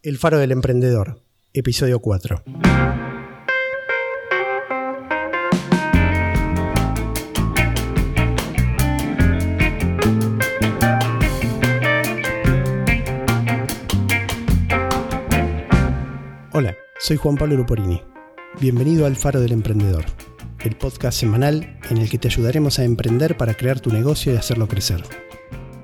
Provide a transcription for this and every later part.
El Faro del Emprendedor, episodio 4. Hola, soy Juan Pablo Luporini. Bienvenido al Faro del Emprendedor, el podcast semanal en el que te ayudaremos a emprender para crear tu negocio y hacerlo crecer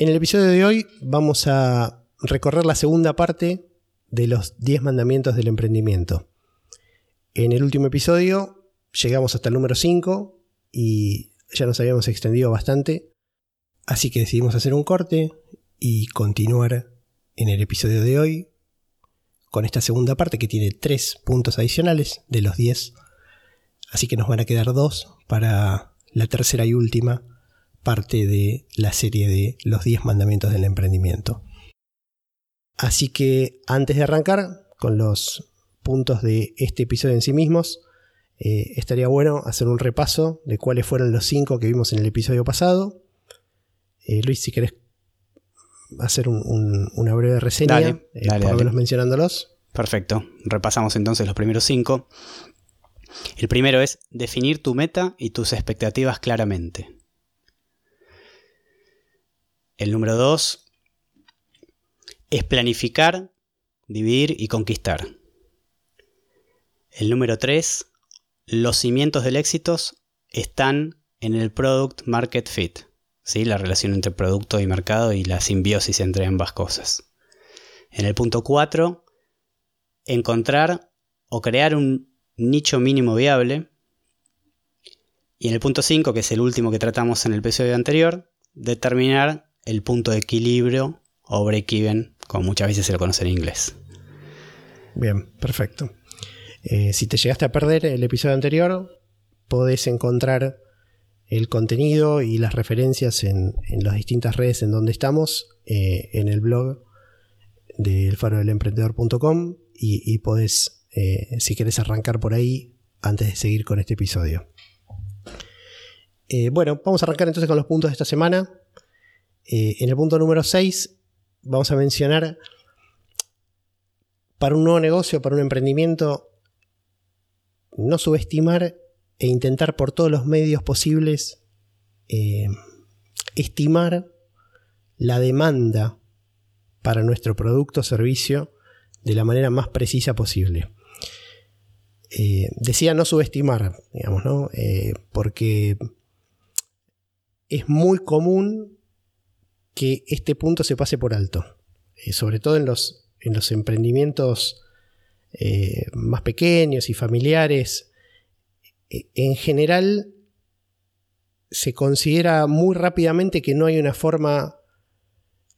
En el episodio de hoy vamos a recorrer la segunda parte de los 10 mandamientos del emprendimiento. En el último episodio llegamos hasta el número 5 y ya nos habíamos extendido bastante, así que decidimos hacer un corte y continuar en el episodio de hoy con esta segunda parte que tiene 3 puntos adicionales de los 10, así que nos van a quedar 2 para la tercera y última parte de la serie de los 10 mandamientos del emprendimiento. Así que antes de arrancar con los puntos de este episodio en sí mismos, eh, estaría bueno hacer un repaso de cuáles fueron los 5 que vimos en el episodio pasado. Eh, Luis, si querés hacer una breve reseña, dale, eh, por lo menos mencionándolos. Perfecto, repasamos entonces los primeros 5. El primero es definir tu meta y tus expectativas claramente. El número dos es planificar, dividir y conquistar. El número tres, los cimientos del éxito están en el product market fit, ¿sí? la relación entre producto y mercado y la simbiosis entre ambas cosas. En el punto 4, encontrar o crear un nicho mínimo viable. Y en el punto 5, que es el último que tratamos en el episodio anterior, determinar el punto de equilibrio o break-even, como muchas veces se lo conoce en inglés. Bien, perfecto. Eh, si te llegaste a perder el episodio anterior, podés encontrar el contenido y las referencias en, las distintas redes en donde estamos, eh, en el blog de elfarodelemprendedor.com y, y podés, eh, si querés arrancar por ahí, antes de seguir con este episodio. bueno, vamos a arrancar entonces con los puntos de esta semana. Eh, en el punto número 6 vamos a mencionar para un nuevo negocio, para un emprendimiento, no subestimar e intentar por todos los medios posibles eh, estimar la demanda para nuestro producto o servicio de la manera más precisa posible. Eh, decía no subestimar, digamos, ¿no? porque es muy común que este punto se pase por alto, eh, sobre todo en los, en los emprendimientos eh, más pequeños y familiares. Eh, en general, se considera muy rápidamente que no hay una forma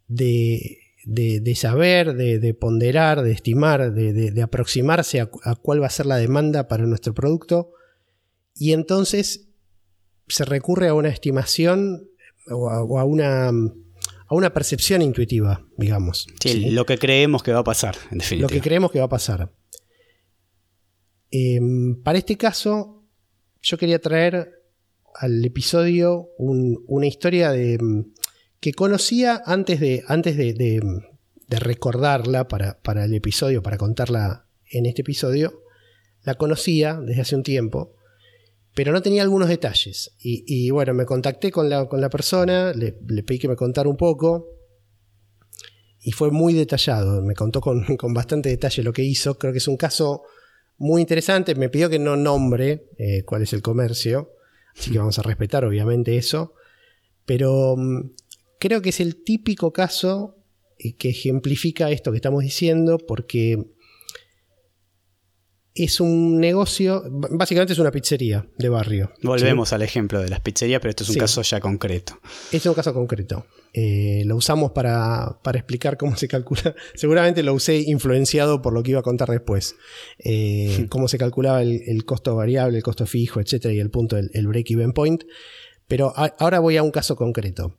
de, de, saber, de, ponderar, de estimar, de, aproximarse a, cuál va a ser la demanda para nuestro producto. Y entonces se recurre a una estimación o a una a una percepción intuitiva, digamos. Sí, lo que creemos que va a pasar, en definitiva. Lo que creemos que va a pasar. Em, para este caso, yo quería traer al episodio una historia de, que conocía antes de, antes de, recordarla para, para, el episodio, para contarla en este episodio. La conocía desde hace un tiempo pero no tenía algunos detalles. Y, bueno, me contacté con la, persona, le, pedí que me contara un poco. Y fue muy detallado, me contó con, bastante detalle lo que hizo. Creo que es un caso muy interesante. Me pidió que no nombre eh, cuál es el comercio. así que vamos a respetar obviamente eso, pero mm, creo que es el típico caso eh, que ejemplifica esto que estamos diciendo, porque es un negocio, básicamente es una pizzería de barrio. Volvemos al ejemplo de las pizzerías, pero esto es un caso ya concreto. Es un caso concreto. Eh, lo usamos para, explicar cómo se calcula. Seguramente lo usé influenciado por lo que iba a contar después. Eh, cómo se calculaba el, costo variable, el costo fijo, etcétera, y el punto, el, el break-even point. Pero ahora voy a un caso concreto.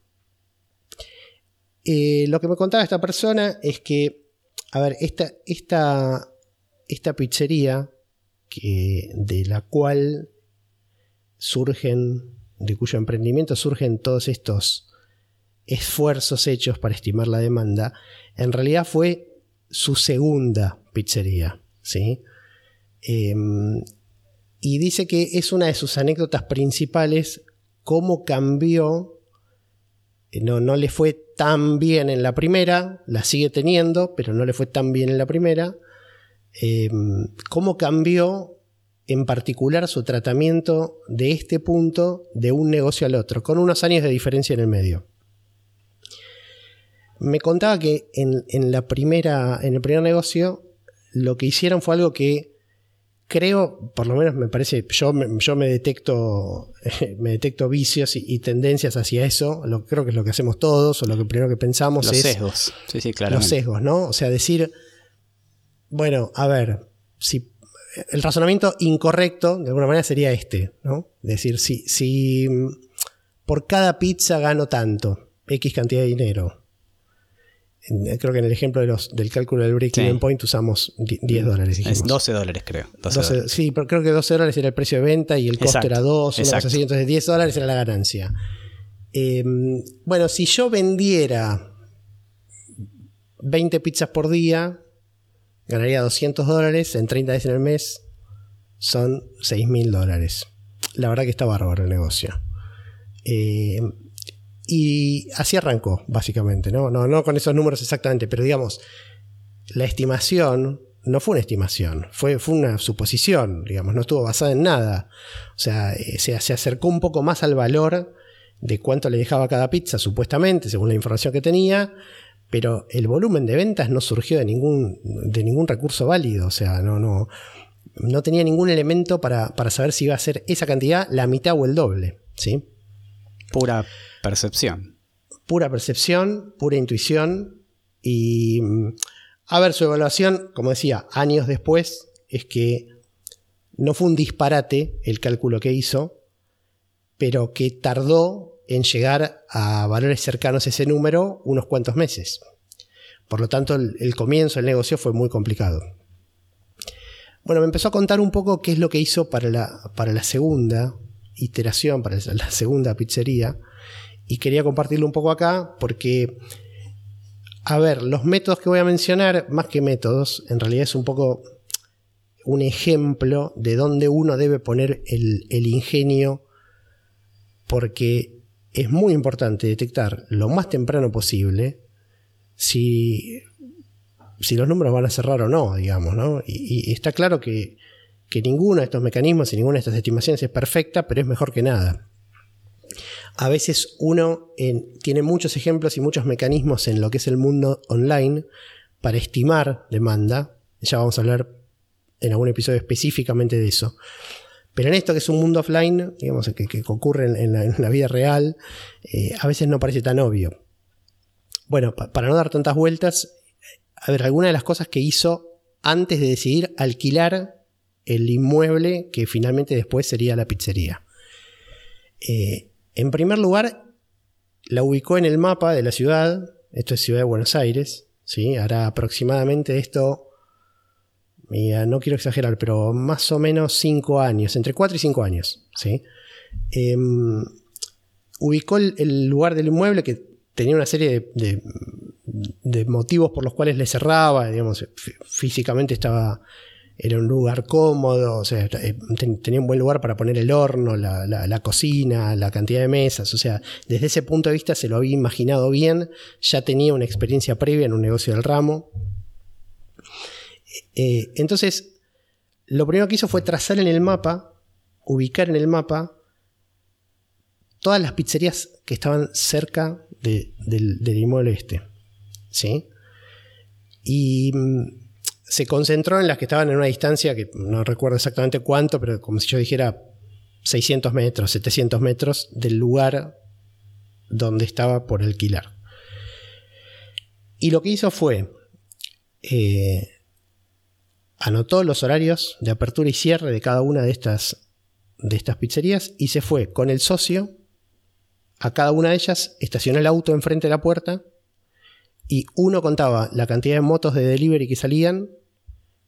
Eh, lo que me contaba esta persona es que, a ver, esta, esta esta pizzería que, de la cual surgen, de cuyo emprendimiento surgen todos estos esfuerzos hechos para estimar la demanda, en realidad fue su segunda pizzería. ¿sí? Em, y dice que es una de sus anécdotas principales cómo cambió, eh, no, no le fue tan bien en la primera, la sigue teniendo, pero no le fue tan bien en la primera, Em, cómo cambió en particular su tratamiento de este punto de un negocio al otro, con unos años de diferencia en el medio. Me contaba que en, la primera, en el primer negocio lo que hicieron fue algo que creo, por lo menos me parece, yo, yo me detecto, me detecto vicios y, tendencias hacia eso, lo, creo que es lo que hacemos todos, o lo que primero que pensamos los es... Sesgos. Sí, sí, claro. Los sesgos, ¿no? O sea, decir, bueno, a ver, si el razonamiento incorrecto de alguna manera sería este, ¿no? Es decir, si, si mm, por cada pizza gano tanto, X cantidad de dinero. Creo que en el ejemplo de los, del cálculo del break-even point usamos 10 dólares. Es 12 dólares, creo. sí, pero creo que 12 dólares era el precio de venta y el costo era 2, una cosa así. Entonces 10 dólares era la ganancia. Em, bueno, si yo vendiera 20 pizzas por día, ganaría 200 dólares en 30 días en el mes, son 6 mil dólares. La verdad que está bárbaro el negocio. Eh, y así arrancó, básicamente, ¿no? ¿no? No con esos números exactamente, pero digamos, la estimación no fue una estimación, fue, fue una suposición, digamos, no estuvo basada en nada. O sea, eh, se, se acercó un poco más al valor de cuánto le dejaba cada pizza, supuestamente, según la información que tenía, pero el volumen de ventas no surgió de ningún, de ningún recurso válido, o sea, no, no, no tenía ningún elemento para, saber si iba a ser esa cantidad, la mitad o el doble. ¿sí? Pura percepción. Pura percepción, pura intuición y, mm, a ver, su evaluación, como decía, años después, es que no fue un disparate el cálculo que hizo, pero que tardó en llegar a valores cercanos a ese número unos cuantos meses. Por lo tanto, el, comienzo del negocio fue muy complicado. Bueno, me empezó a contar un poco qué es lo que hizo para la, para la segunda iteración, para la segunda pizzería, y quería compartirlo un poco acá porque, a ver, los métodos que voy a mencionar, más que métodos, en realidad es un poco un ejemplo de dónde uno debe poner el, el ingenio, porque es muy importante detectar lo más temprano posible si, si los números van a cerrar o no, digamos, ¿no? Y, está claro que, ninguno de estos mecanismos y ninguna de estas estimaciones es perfecta, pero es mejor que nada. A veces uno tiene muchos ejemplos y muchos mecanismos en lo que es el mundo online para estimar demanda. Ya vamos a hablar en algún episodio específicamente de eso. Pero en esto que es un mundo offline, digamos, que, ocurre en la, vida real, eh, a veces no parece tan obvio. Bueno, para no dar tantas vueltas, a ver, algunas de las cosas que hizo antes de decidir alquilar el inmueble que finalmente después sería la pizzería. Eh, en primer lugar, la ubicó en el mapa de la ciudad, esto es Ciudad de Buenos Aires, ¿sí? hará aproximadamente esto no quiero exagerar, pero más o menos 5 años, entre 4 y 5 años. ¿sí? Em, ubicó el, lugar del inmueble que tenía una serie de, motivos por los cuales le cerraba, digamos, físicamente estaba, era un lugar cómodo, eh, tenía un buen lugar para poner el horno, la, cocina, la cantidad de mesas, o sea, desde ese punto de vista se lo había imaginado bien, ya tenía una experiencia previa en un negocio del ramo, eh, entonces, lo primero que hizo fue trazar en el mapa, ubicar en el mapa todas las pizzerías que estaban cerca del, del, inmueble este. ¿Sí? Y mm, se concentró en las que estaban en una distancia que no recuerdo exactamente cuánto, pero como si yo dijera 600 metros, 700 metros del lugar donde estaba por alquilar. Y lo que hizo fue, eh, anotó los horarios de apertura y cierre de cada una de estas, de estas pizzerías y se fue con el socio a cada una de ellas, estacionó el auto enfrente de la puerta y uno contaba la cantidad de motos de delivery que salían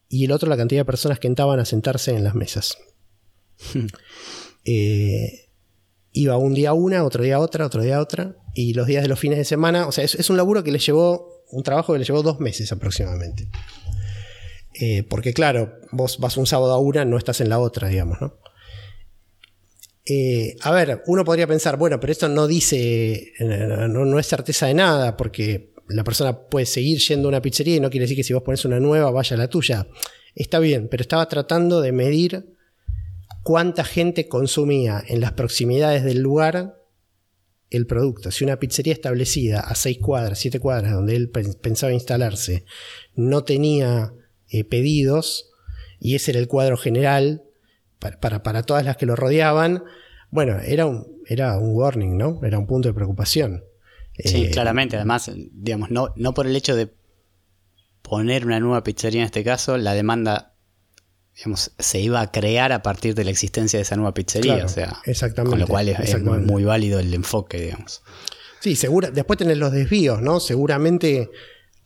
y el otro la cantidad de personas que entraban a sentarse en las mesas. Eh, iba un día a una, otro día a otra, otro día a otra, y los días de los fines de semana, o sea, es, un laburo que le llevó, un trabajo que le llevó dos meses aproximadamente. Eh, porque claro, vos vas un sábado a una, no estás en la otra, digamos, ¿no? Eh, a ver, uno podría pensar, bueno, pero esto no dice, no, es certeza de nada, porque la persona puede seguir yendo a una pizzería y no quiere decir que si vos pones una nueva vaya la tuya. Está bien, pero estaba tratando de medir cuánta gente consumía en las proximidades del lugar el producto. Si una pizzería establecida a seis cuadras, siete cuadras, donde él pensaba instalarse, no tenía eh, pedidos, y ese era el cuadro general para, para, todas las que lo rodeaban, bueno, era un, era un warning, ¿no? Era un punto de preocupación. Sí, eh, claramente. Además, digamos, no, no por el hecho de poner una nueva pizzería en este caso, la demanda digamos, se iba a crear a partir de la existencia de esa nueva pizzería. o sea, exactamente, con lo cual es, muy, válido el enfoque, digamos. Sí, segura, después tenés los desvíos, ¿no? Seguramente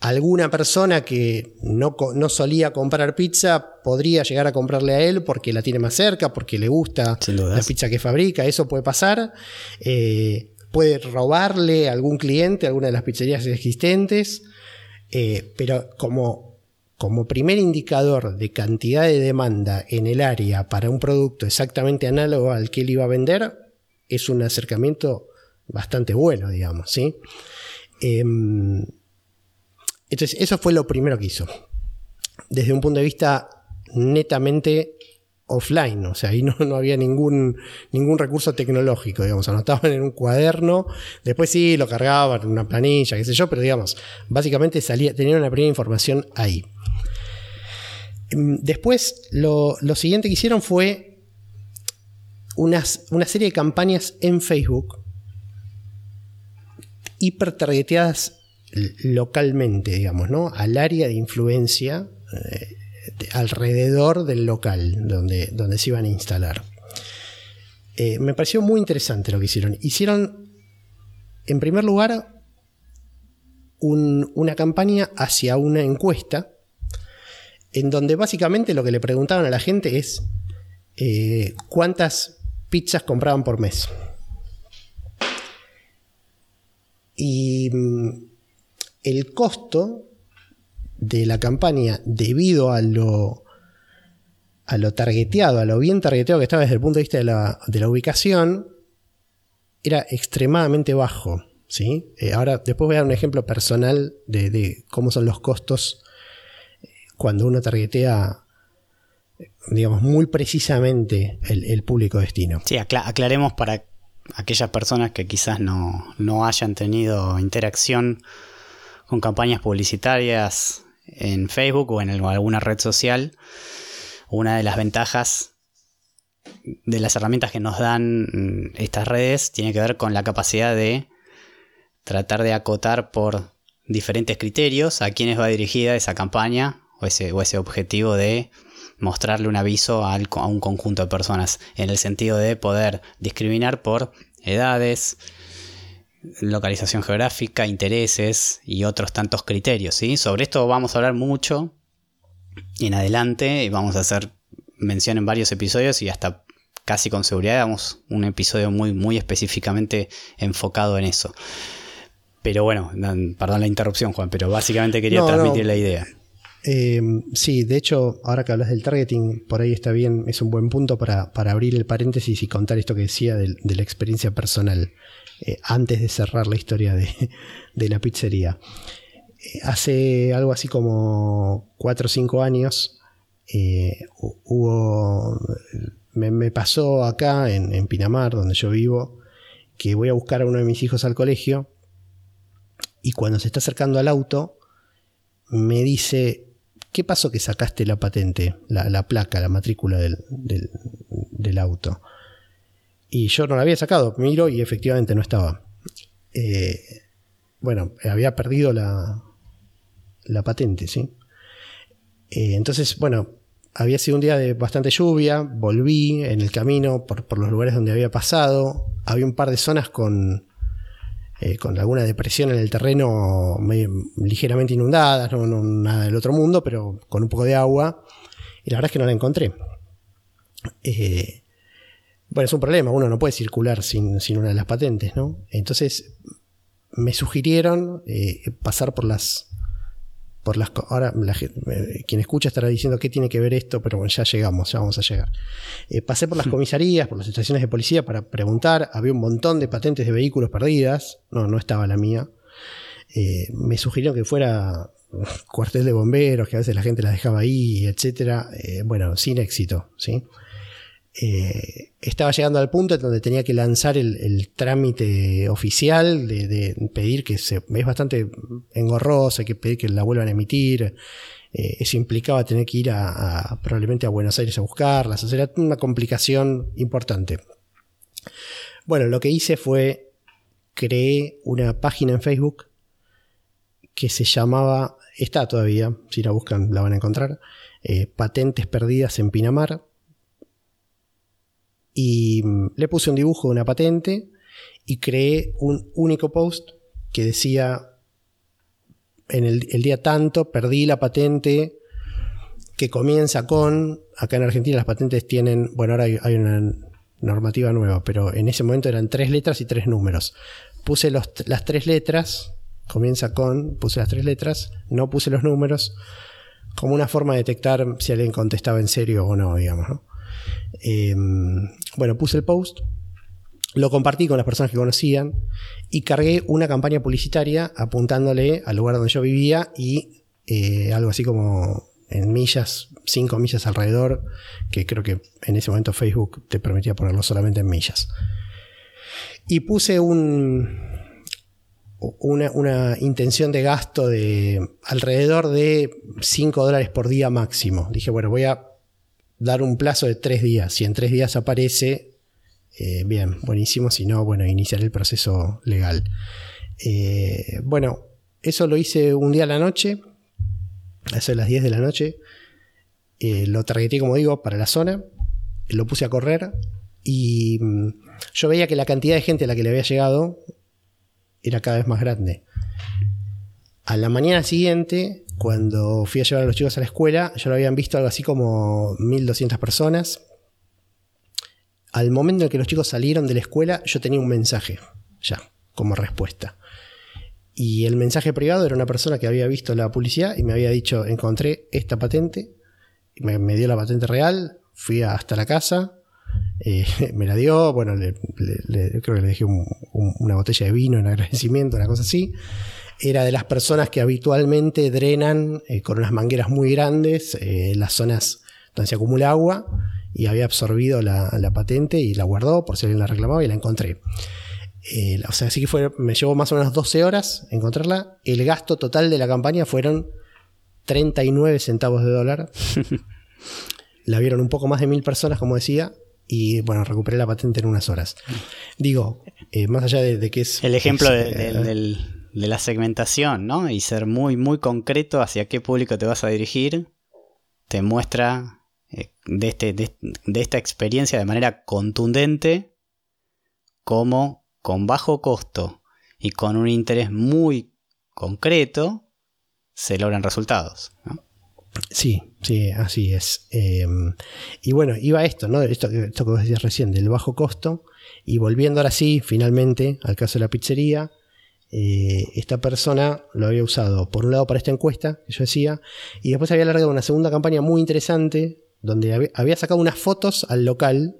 alguna persona que no, no, solía comprar pizza podría llegar a comprarle a él porque la tiene más cerca, porque le gusta la pizza que fabrica, eso puede pasar. Eh, puede robarle a algún cliente alguna de las pizzerías existentes, eh, pero como, como primer indicador de cantidad de demanda en el área para un producto exactamente análogo al que él iba a vender, es un acercamiento bastante bueno, digamos, ¿sí? Em, entonces, eso fue lo primero que hizo. Desde un punto de vista netamente offline, o sea, ahí no, no, había ningún, ningún recurso tecnológico, digamos, anotaban en un cuaderno, después sí lo cargaban en una planilla, qué sé yo, pero digamos, básicamente salía, tenían una primera información ahí. Mm, después, lo, siguiente que hicieron fue unas, una serie de campañas en Facebook hipertargeteadas localmente, digamos, ¿no? Al área de influencia. Eh, alrededor del local donde, donde se iban a instalar. Eh, me pareció muy interesante lo que hicieron. Hicieron, en primer lugar, una campaña hacia una encuesta, en donde básicamente lo que le preguntaban a la gente es eh, cuántas pizzas compraban por mes. Y mm, el costo de la campaña debido a lo, a lo targeteado, a lo bien targeteado que estaba desde el punto de vista de la, ubicación, era extremadamente bajo. ¿sí? Eh, ahora, después voy a dar un ejemplo personal de, cómo son los costos eh, cuando uno targetea digamos, muy precisamente el, público destino. Sí, aclaremos para aquellas personas que quizás no, no hayan tenido interacción con campañas publicitarias en Facebook o en alguna red social, una de las ventajas de las herramientas que nos dan mm, estas redes tiene que ver con la capacidad de tratar de acotar por diferentes criterios a quienes va dirigida esa campaña o ese, o ese objetivo de mostrarle un aviso a un conjunto de personas en el sentido de poder discriminar por edades, localización geográfica, intereses y otros tantos criterios. ¿sí? Sobre esto vamos a hablar mucho en adelante y vamos a hacer mención en varios episodios y hasta casi con seguridad damos un episodio muy, muy específicamente enfocado en eso. Pero bueno, perdón la interrupción, Juan, pero básicamente quería transmitir la idea. Eh, sí, de hecho, ahora que hablas del targeting, por ahí está bien, es un buen punto para, abrir el paréntesis y contar esto que decía de la experiencia personal. Eh, antes de cerrar la historia de, la pizzería. Eh, hace algo así como 4 o 5 años eh, hubo, me, pasó acá en, Pinamar, donde yo vivo, que voy a buscar a uno de mis hijos al colegio y cuando se está acercando al auto me dice, ¿qué pasó que sacaste la patente, la, placa, la matrícula del, auto? Y yo no la había sacado, miro y efectivamente no estaba. Eh, bueno, había perdido la, la patente, ¿sí? Eh, entonces, bueno, había sido un día de bastante lluvia, volví en el camino por, los lugares donde había pasado, había un par de zonas con, eh, con alguna depresión en el terreno ligeramente inundadas, no, nada del otro mundo, pero con un poco de agua, y la verdad es que no la encontré. Bueno, es un problema, uno no puede circular sin, una de las patentes, ¿no? Entonces me sugirieron pasar por las por las ahora eh, quien escucha estará diciendo qué tiene que ver esto, pero bueno, ya llegamos, ya vamos a llegar. Eh, pasé por las comisarías, por las estaciones de policía para preguntar, había un montón de patentes de vehículos perdidas, no, no estaba la mía. Eh, me sugirieron que fuera cuartel de bomberos, que a veces la gente las dejaba ahí, etcétera. bueno, sin éxito, ¿sí? Eh, estaba llegando al punto donde tenía que lanzar el, trámite oficial de, pedir que se, es bastante engorroso, hay que pedir que la vuelvan a emitir. Eh, eso implicaba tener que ir a, probablemente a Buenos Aires a buscarlas. Era una complicación importante. Bueno, lo que hice fue creé una página en Facebook que se llamaba, está todavía, si la buscan la van a encontrar, eh, Patentes Perdidas en Pinamar y mm, le puse un dibujo de una patente y creé un único post que decía en el, día tanto perdí la patente que comienza con, acá en Argentina las patentes tienen, bueno, ahora hay, una normativa nueva, pero en ese momento eran tres letras y tres números. Puse las tres letras, comienza con, puse las tres letras, no puse los números, como una forma de detectar si alguien contestaba en serio o no, digamos. ¿no? Em, bueno, puse el post, lo compartí con las personas que conocían y cargué una campaña publicitaria apuntándole al lugar donde yo vivía y eh, algo así como en millas, 5 millas alrededor, que creo que en ese momento Facebook te permitía ponerlo solamente en millas. Y puse un, una, una, intención de gasto de alrededor de 5 dólares por día máximo. Dije, bueno, voy a dar un plazo de tres días. Si en tres días aparece, eh, bien, buenísimo. Si no, bueno, iniciar el proceso legal. Eh, bueno, eso lo hice un día a la noche, a eso las 10 de la noche. Eh, lo targeté, como digo, para la zona. Lo puse a correr y mm, yo veía que la cantidad de gente a la que le había llegado era cada vez más grande. A la mañana siguiente cuando fui a llevar a los chicos a la escuela, ya lo habían visto algo así como 1200 personas. Al momento en que los chicos salieron de la escuela, yo tenía un mensaje, ya, como respuesta. Y el mensaje privado era una persona que había visto la publicidad y me había dicho, encontré esta patente, me, dio la patente real, fui hasta la casa, eh, me la dio, bueno, creo que le dejé una botella de vino en agradecimiento, una cosa así era de las personas que habitualmente drenan eh, con unas mangueras muy grandes eh, las zonas donde se acumula agua y había absorbido la, patente y la guardó por si alguien la reclamaba y la encontré. Eh, o sea, así que fue, me llevó más o menos 12 horas encontrarla. El gasto total de la campaña fueron 39 centavos de dólar. la vieron un poco más de mil personas, como decía, y bueno, recuperé la patente en unas horas. Digo, más allá de, que es... El ejemplo del, de la segmentación, ¿no? Y ser muy, muy concreto hacia qué público te vas a dirigir, te muestra eh, de, este, de, esta experiencia de manera contundente cómo con bajo costo y con un interés muy concreto se logran resultados. Sí, sí, así es. Em, y bueno, iba esto, ¿no? Esto, esto que vos decías recién, del bajo costo. Y volviendo ahora sí, finalmente, al caso de la pizzería, eh, esta persona lo había usado por un lado para esta encuesta que yo decía, y después había largado una segunda campaña muy interesante donde había sacado unas fotos al local.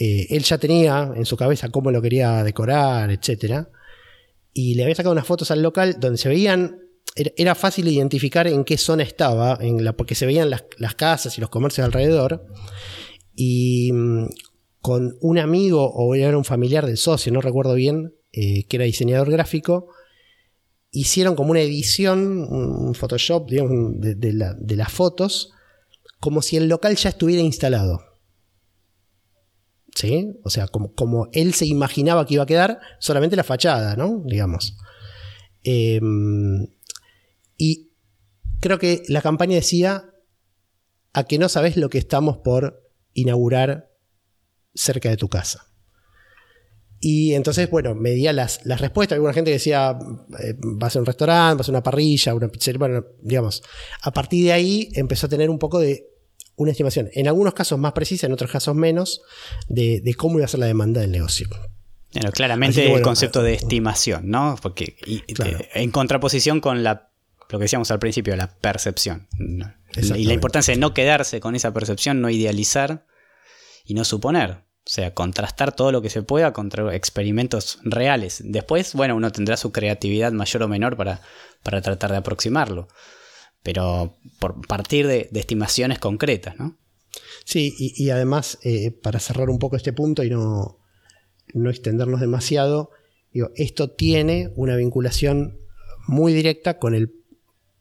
Eh, él ya tenía en su cabeza cómo lo quería decorar, etc. Y le había sacado unas fotos al local donde se veían era fácil identificar en qué zona estaba, en porque se veían las, las, casas y los comercios alrededor. Y mm, con un amigo o era un familiar del socio, no recuerdo bien, eh, que era diseñador gráfico, hicieron como una edición, un Photoshop, digamos, de, las fotos, como si el local ya estuviera instalado. ¿Sí? O sea, como, como, él se imaginaba que iba a quedar solamente la fachada, ¿no? Digamos. Em, y creo que la campaña decía a que no sabes lo que estamos por inaugurar cerca de tu casa. Y entonces, bueno, medía las, las respuestas. Alguna gente decía, eh, va a un restaurante, va a una parrilla, una pizzería, bueno, digamos. A partir de ahí empezó a tener un poco de una estimación, en algunos casos más precisa, en otros casos menos, de, cómo iba a ser la demanda del negocio. Bueno, claramente el concepto de estimación, ¿no? Porque en contraposición con la, lo que decíamos al principio, la percepción. Y la importancia de no quedarse con esa percepción, no idealizar y no suponer. O sea, contrastar todo lo que se pueda contra experimentos reales. Después, bueno, uno tendrá su creatividad mayor o menor para, para tratar de aproximarlo. Pero por partir de, estimaciones concretas, ¿no? Sí, y, además, eh, para cerrar un poco este punto y no, no extendernos demasiado, esto tiene una vinculación muy directa con el,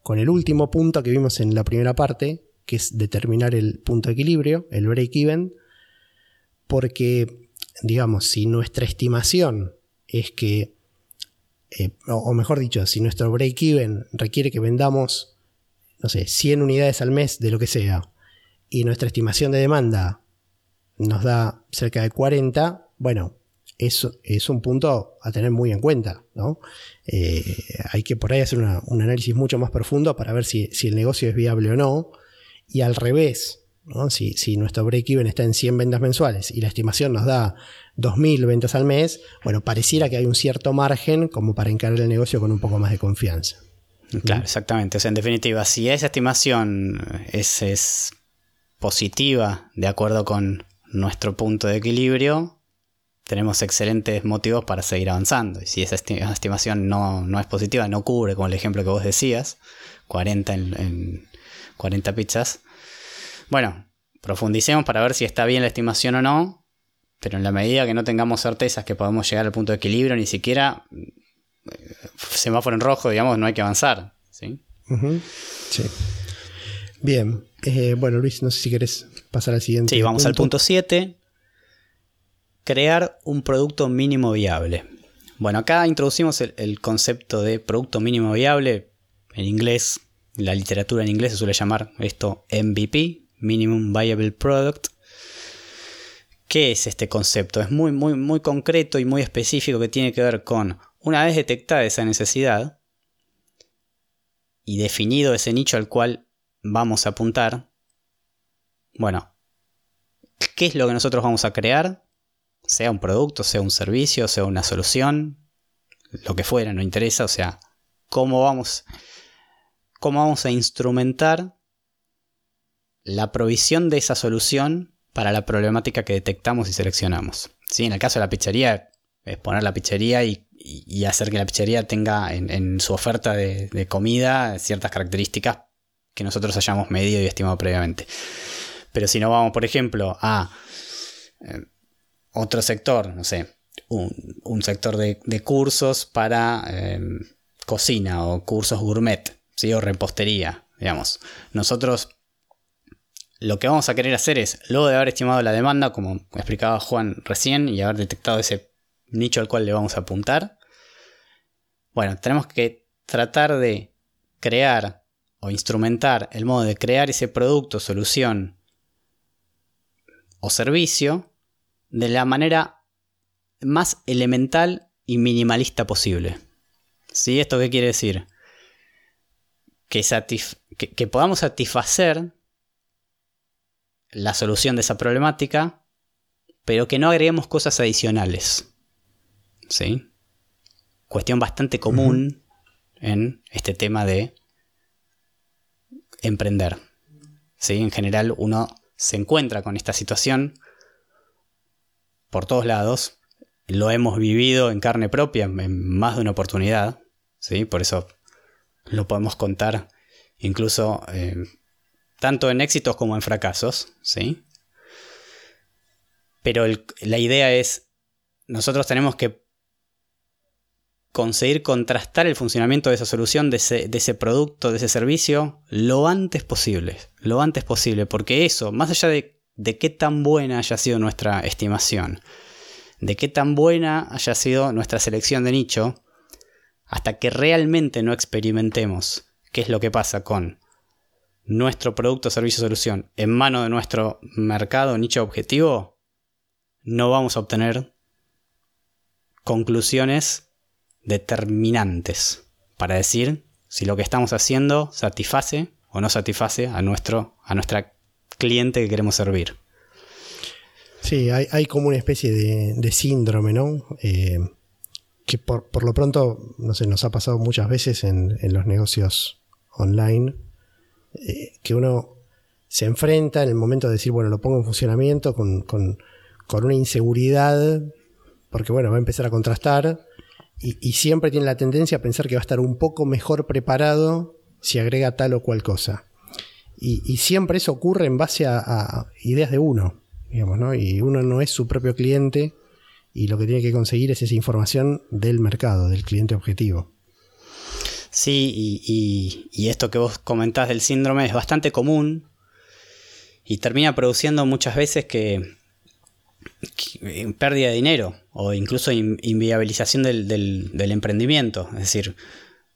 con el último punto que vimos en la primera parte, que es determinar el punto de equilibrio, el break-even, porque, digamos, si nuestra estimación es que, eh, o mejor dicho, si nuestro break-even requiere que vendamos, no sé, 100 unidades al mes de lo que sea, y nuestra estimación de demanda nos da cerca de 40, bueno, eso es un punto a tener muy en cuenta, ¿no? Eh, hay que por ahí hacer un análisis mucho más profundo para ver si, si el negocio es viable o no, y al revés, si, nuestro break-even está en 100 ventas mensuales y la estimación nos da 2.000 ventas al mes, bueno, pareciera que hay un cierto margen como para encarar el negocio con un poco más de confianza. Claro, exactamente. O sea, en definitiva, si esa estimación es, es positiva de acuerdo con nuestro punto de equilibrio, tenemos excelentes motivos para seguir avanzando. Y si esa estimación no, no, es positiva, no cubre, como el ejemplo que vos decías, 40 en, en 40 pizzas, bueno, profundicemos para ver si está bien la estimación o no, pero en la medida que no tengamos certezas que podemos llegar al punto de equilibrio, ni siquiera eh, semáforo en rojo, digamos, no hay que avanzar. ¿sí? sí. Bien, eh, bueno Luis, no sé si querés pasar al siguiente. Sí, vamos al punto 7. Crear un producto mínimo viable. Bueno, acá introducimos el concepto de producto mínimo viable. En inglés, la literatura en inglés se suele llamar esto MVP, Minimum Viable Product. ¿Qué es este concepto? Es muy, muy, muy concreto y muy específico que tiene que ver con, una vez detectada esa necesidad y definido ese nicho al cual vamos a apuntar, bueno, ¿qué es lo que nosotros vamos a crear? Sea un producto, sea un servicio, sea una solución, lo que fuera, no interesa, o sea, cómo vamos, cómo vamos a instrumentar la provisión de esa solución para la problemática que detectamos y seleccionamos. ¿Sí? En el caso de la pizzería, es poner la pizzería y, hacer que la pizzería tenga en, su oferta de, comida ciertas características que nosotros hayamos medido y estimado previamente. Pero si no vamos, por ejemplo, a eh, otro sector, no sé, un, sector de, cursos para eh, cocina o cursos gourmet, ¿sí? o repostería, digamos. Nosotros lo que vamos a querer hacer es, luego de haber estimado la demanda, como explicaba Juan recién, y haber detectado ese nicho al cual le vamos a apuntar, bueno, tenemos que tratar de crear o instrumentar el modo de crear ese producto, solución o servicio de la manera más elemental y minimalista posible. ¿Sí? ¿Esto qué quiere decir? Que, que podamos satisfacer la solución de esa problemática, pero que no agreguemos cosas adicionales. ¿Sí? Cuestión bastante común en este tema de emprender. ¿Sí? En general uno se encuentra con esta situación por todos lados. Lo hemos vivido en carne propia en más de una oportunidad. ¿sí? Por eso lo podemos contar incluso eh, tanto en éxitos como en fracasos, ¿sí? pero la idea es, nosotros tenemos que conseguir contrastar el funcionamiento de esa solución, de ese, producto, de ese servicio, lo antes posible. Lo antes posible, porque eso, más allá de, de qué tan buena haya sido nuestra estimación, de qué tan buena haya sido nuestra selección de nicho, hasta que realmente no experimentemos qué es lo que pasa con nuestro producto, servicio, solución en mano de nuestro mercado, nicho objetivo, no vamos a obtener conclusiones determinantes para decir si lo que estamos haciendo satisface o no satisface a nuestro a nuestra cliente que queremos servir. Sí, hay, como una especie de, síndrome, ¿no? Eh, que por, lo pronto, no sé, nos ha pasado muchas veces en, los negocios online, eh, que uno se enfrenta en el momento de decir, bueno, lo pongo en funcionamiento con, con, una inseguridad, porque bueno, va a empezar a contrastar, y, siempre tiene la tendencia a pensar que va a estar un poco mejor preparado si agrega tal o cual cosa. Y, siempre eso ocurre en base a, a ideas de uno, digamos, ¿no? Y uno no es su propio cliente y lo que tiene que conseguir es esa información del mercado, del cliente objetivo. Sí, y, esto que vos comentás del síndrome es bastante común y termina produciendo muchas veces que, pérdida de dinero o incluso inviabilización del, emprendimiento. Es decir,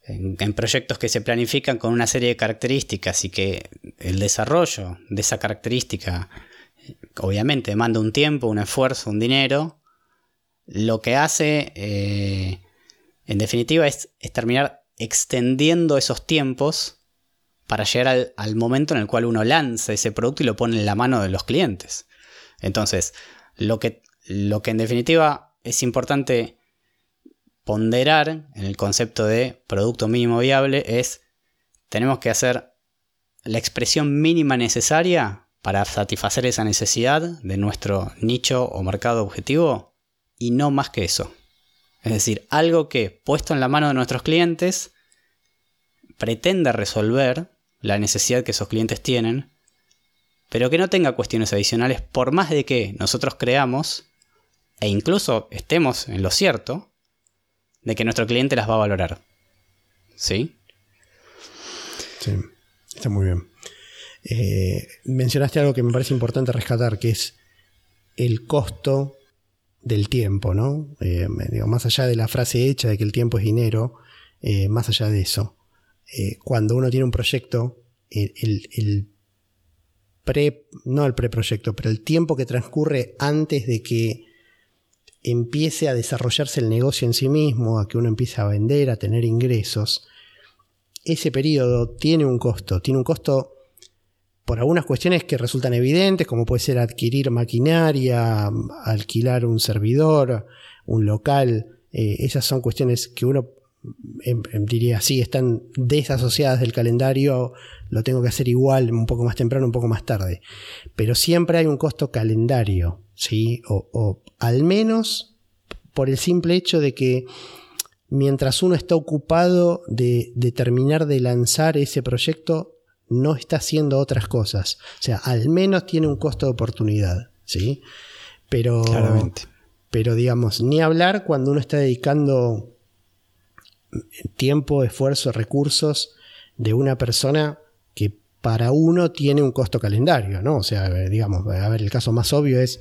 en, proyectos que se planifican con una serie de características y que el desarrollo de esa característica obviamente demanda un tiempo, un esfuerzo, un dinero, lo que hace, eh, en definitiva, es, terminar extendiendo esos tiempos para llegar al, momento en el cual uno lanza ese producto y lo pone en la mano de los clientes. Entonces, lo que, lo que en definitiva es importante ponderar en el concepto de producto mínimo viable es tenemos que hacer la expresión mínima necesaria para satisfacer esa necesidad de nuestro nicho o mercado objetivo y no más que eso. Es decir, algo que, puesto en la mano de nuestros clientes, pretenda resolver la necesidad que esos clientes tienen, pero que no tenga cuestiones adicionales por más de que nosotros creamos, e incluso estemos en lo cierto, de que nuestro cliente las va a valorar. ¿Sí? Sí, está muy bien. Eh, mencionaste algo que me parece importante rescatar, que es el costo del tiempo, ¿no? Eh, más allá de la frase hecha de que el tiempo es dinero, eh, más allá de eso, eh, cuando uno tiene un proyecto, el, pre, no el preproyecto, pero el tiempo que transcurre antes de que empiece a desarrollarse el negocio en sí mismo, a que uno empiece a vender, a tener ingresos, ese periodo tiene un costo, tiene un costo por algunas cuestiones que resultan evidentes, como puede ser adquirir maquinaria, alquilar un servidor, un local, eh, esas son cuestiones que uno em, em, diría, sí, están desasociadas del calendario, lo tengo que hacer igual, un poco más temprano, un poco más tarde. Pero siempre hay un costo calendario, ¿sí? O, al menos por el simple hecho de que mientras uno está ocupado de terminar de lanzar ese proyecto, no está haciendo otras cosas. O sea, al menos tiene un costo de oportunidad, ¿sí? Pero, pero digamos, ni hablar cuando uno está dedicando tiempo, esfuerzo, recursos de una persona que para uno tiene un costo calendario, ¿no? O sea, digamos, a ver, el caso más obvio es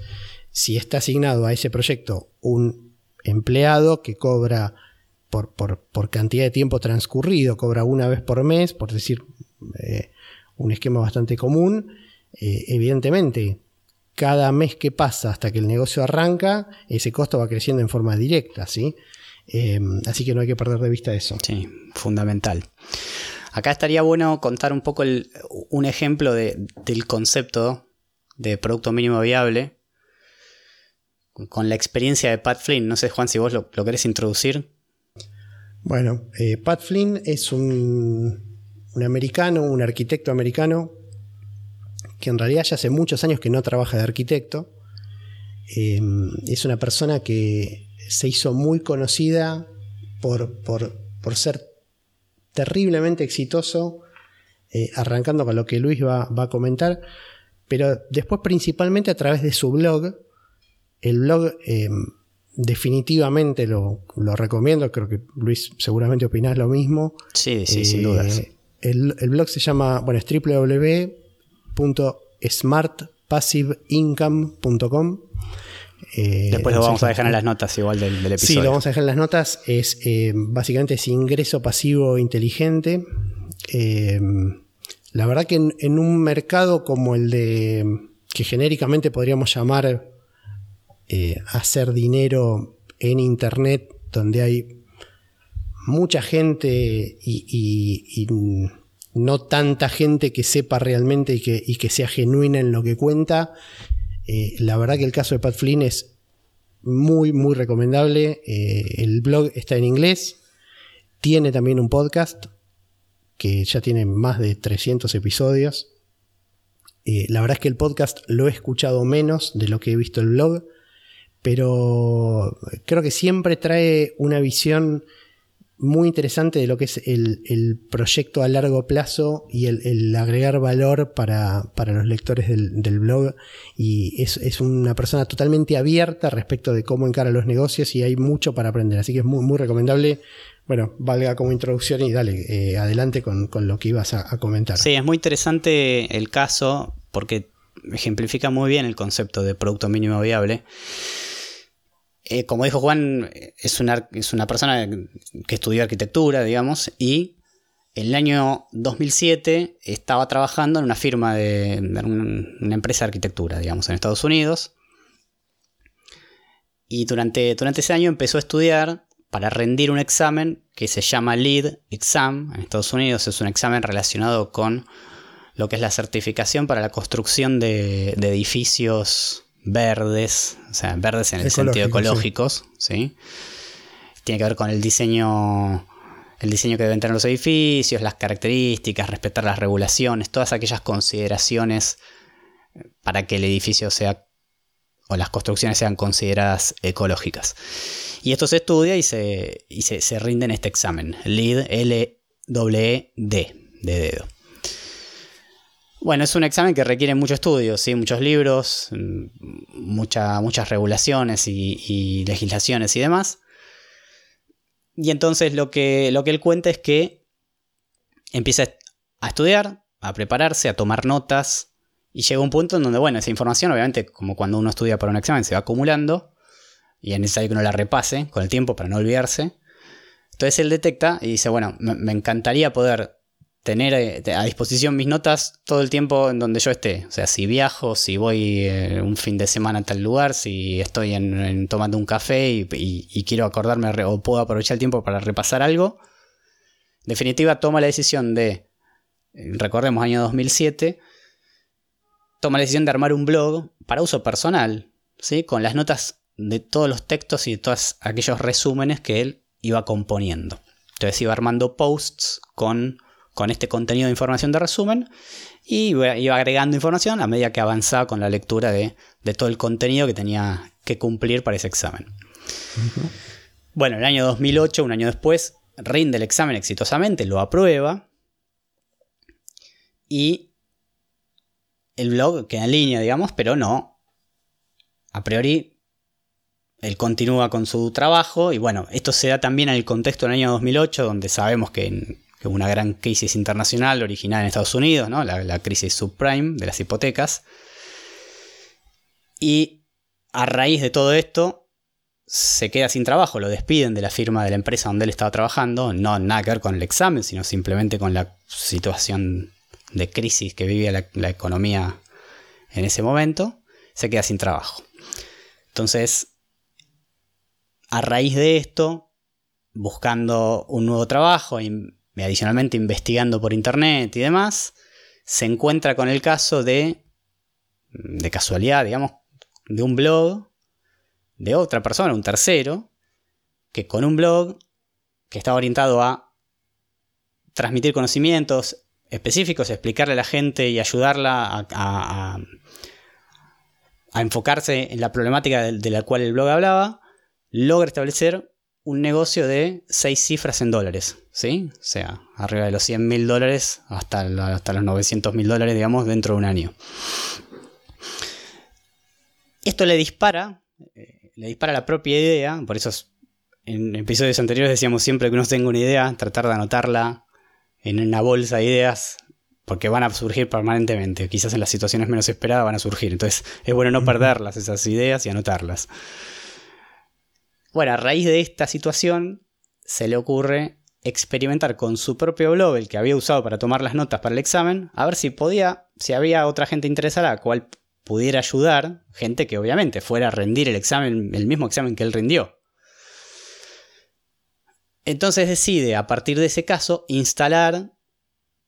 si está asignado a ese proyecto un empleado que cobra por, por, cantidad de tiempo transcurrido, cobra una vez por mes, por decir, eh, un esquema bastante común. Eh, evidentemente, cada mes que pasa hasta que el negocio arranca, ese costo va creciendo en forma directa, ¿sí? Em, así que no hay que perder de vista eso. Sí, fundamental. Acá estaría bueno contar un poco un ejemplo del concepto de producto mínimo viable con la experiencia de Pat Flynn. No sé, Juan, si vos lo, querés introducir. Bueno, eh, Pat Flynn es un un americano, un arquitecto americano, que en realidad ya hace muchos años que no trabaja de arquitecto. Em, es una persona que se hizo muy conocida por, por, ser terriblemente exitoso, eh, arrancando con lo que Luis va, a comentar, pero después principalmente a través de su blog, el blog eh, definitivamente lo, recomiendo, creo que Luis seguramente opinás lo mismo. Sí, sí, sin dudas. El, blog se llama, bueno, es www.smartpassiveincome.com. Después lo vamos a dejar en las notas igual del, episodio. Sí, lo vamos a dejar en las notas. Es básicamente es ingreso pasivo inteligente. la verdad que en, un mercado como el de que genéricamente podríamos llamar eh, hacer dinero en Internet, donde hay mucha gente y, no tanta gente que sepa realmente y que, sea genuina en lo que cuenta. Eh, la verdad que el caso de Pat Flynn es muy, muy recomendable. Eh, el blog está en inglés. Tiene también un podcast que ya tiene más de 300 episodios. Eh, la verdad es que el podcast lo he escuchado menos de lo que he visto el blog, pero creo que siempre trae una visión muy interesante de lo que es el, proyecto a largo plazo y el, agregar valor para, los lectores del, blog. Y es, una persona totalmente abierta respecto de cómo encara los negocios y hay mucho para aprender. Así que es muy, muy recomendable bueno, valga como introducción y dale, eh, adelante con, lo que ibas a, comentar. Sí, es muy interesante el caso porque ejemplifica muy bien el concepto de producto mínimo viable. Eh, como dijo Juan, es una, es una persona que estudió arquitectura, digamos, y en el año 2007 estaba trabajando en una firma de, una empresa de arquitectura, digamos, en Estados Unidos. Y durante, durante ese año empezó a estudiar para rendir un examen que se llama LEED Exam en Estados Unidos. Es un examen relacionado con lo que es la certificación para la construcción de, edificios verdes, o sea, verdes en el sentido ecológicos, sí. Tiene que ver con el diseño, el diseño que deben tener los edificios, las características, respetar las regulaciones, todas aquellas consideraciones para que el edificio sea o las construcciones sean consideradas ecológicas. Y esto se estudia y se, y se, rinde en este examen, LEED, L-E-D, de dedo. Bueno, es un examen que requiere mucho estudio, ¿sí? muchos libros, mm, muchas regulaciones y, legislaciones y demás. Y entonces lo que, lo que él cuenta es que empieza a estudiar, a prepararse, a tomar notas, y llega un punto en donde, bueno, esa información, obviamente, como cuando uno estudia para un examen, se va acumulando, y es necesario que uno la repase con el tiempo para no olvidarse. Entonces él detecta y dice, bueno, me, encantaría poder tener eh, a disposición mis notas todo el tiempo en donde yo esté. O sea, si viajo, si voy eh, un fin de semana a tal lugar, si estoy tomando un café y, quiero acordarme o puedo aprovechar el tiempo para repasar algo. En definitiva, toma la decisión de, eh, recordemos año 2007, toma la decisión de armar un blog para uso personal, ¿sí? con las notas de todos los textos y de todos aquellos resúmenes que él iba componiendo. Entonces iba armando posts con, con este contenido de información de resumen y iba agregando información a medida que avanzaba con la lectura de, todo el contenido que tenía que cumplir para ese examen. Bueno, el año 2008, un año después, rinde el examen exitosamente, lo aprueba y el blog queda en línea, digamos, pero no. A priori él continúa con su trabajo y bueno, esto se da también en el contexto del año 2008, donde sabemos que, hubo una gran crisis internacional originada en Estados Unidos, ¿no? la, crisis subprime de las hipotecas. Y a raíz de todo esto, se queda sin trabajo, lo despiden de la firma de la empresa donde él estaba trabajando, no nada que ver con el examen, sino simplemente con la situación de crisis que vivía la, economía en ese momento, se queda sin trabajo. Entonces, a raíz de esto, buscando un nuevo trabajo adicionalmente investigando por internet y demás, se encuentra con el caso de, de casualidad, digamos, de un blog de otra persona, un tercero, que con un blog que estaba orientado a transmitir conocimientos específicos, explicarle a la gente y ayudarla a, enfocarse en la problemática de la cual el blog hablaba, logra establecer un negocio de seis cifras en dólares, ¿sí? O sea, arriba de los 100 mil dólares hasta, hasta los 900 mil dólares, digamos, dentro de un año. Esto le dispara eh, le dispara la propia idea, por eso en episodios anteriores decíamos siempre que uno tenga una idea, tratar de anotarla en una bolsa de ideas, porque van a surgir permanentemente, quizás en las situaciones menos esperadas van a surgir, entonces es bueno no perderlas, esas ideas, y anotarlas. Bueno, a raíz de esta situación se le ocurre experimentar con su propio blog, el que había usado para tomar las notas para el examen, a ver si podía, si había otra gente interesada a cual pudiera ayudar, gente que obviamente fuera a rendir el examen, el mismo examen que él rindió. Entonces decide, a partir de ese caso, instalar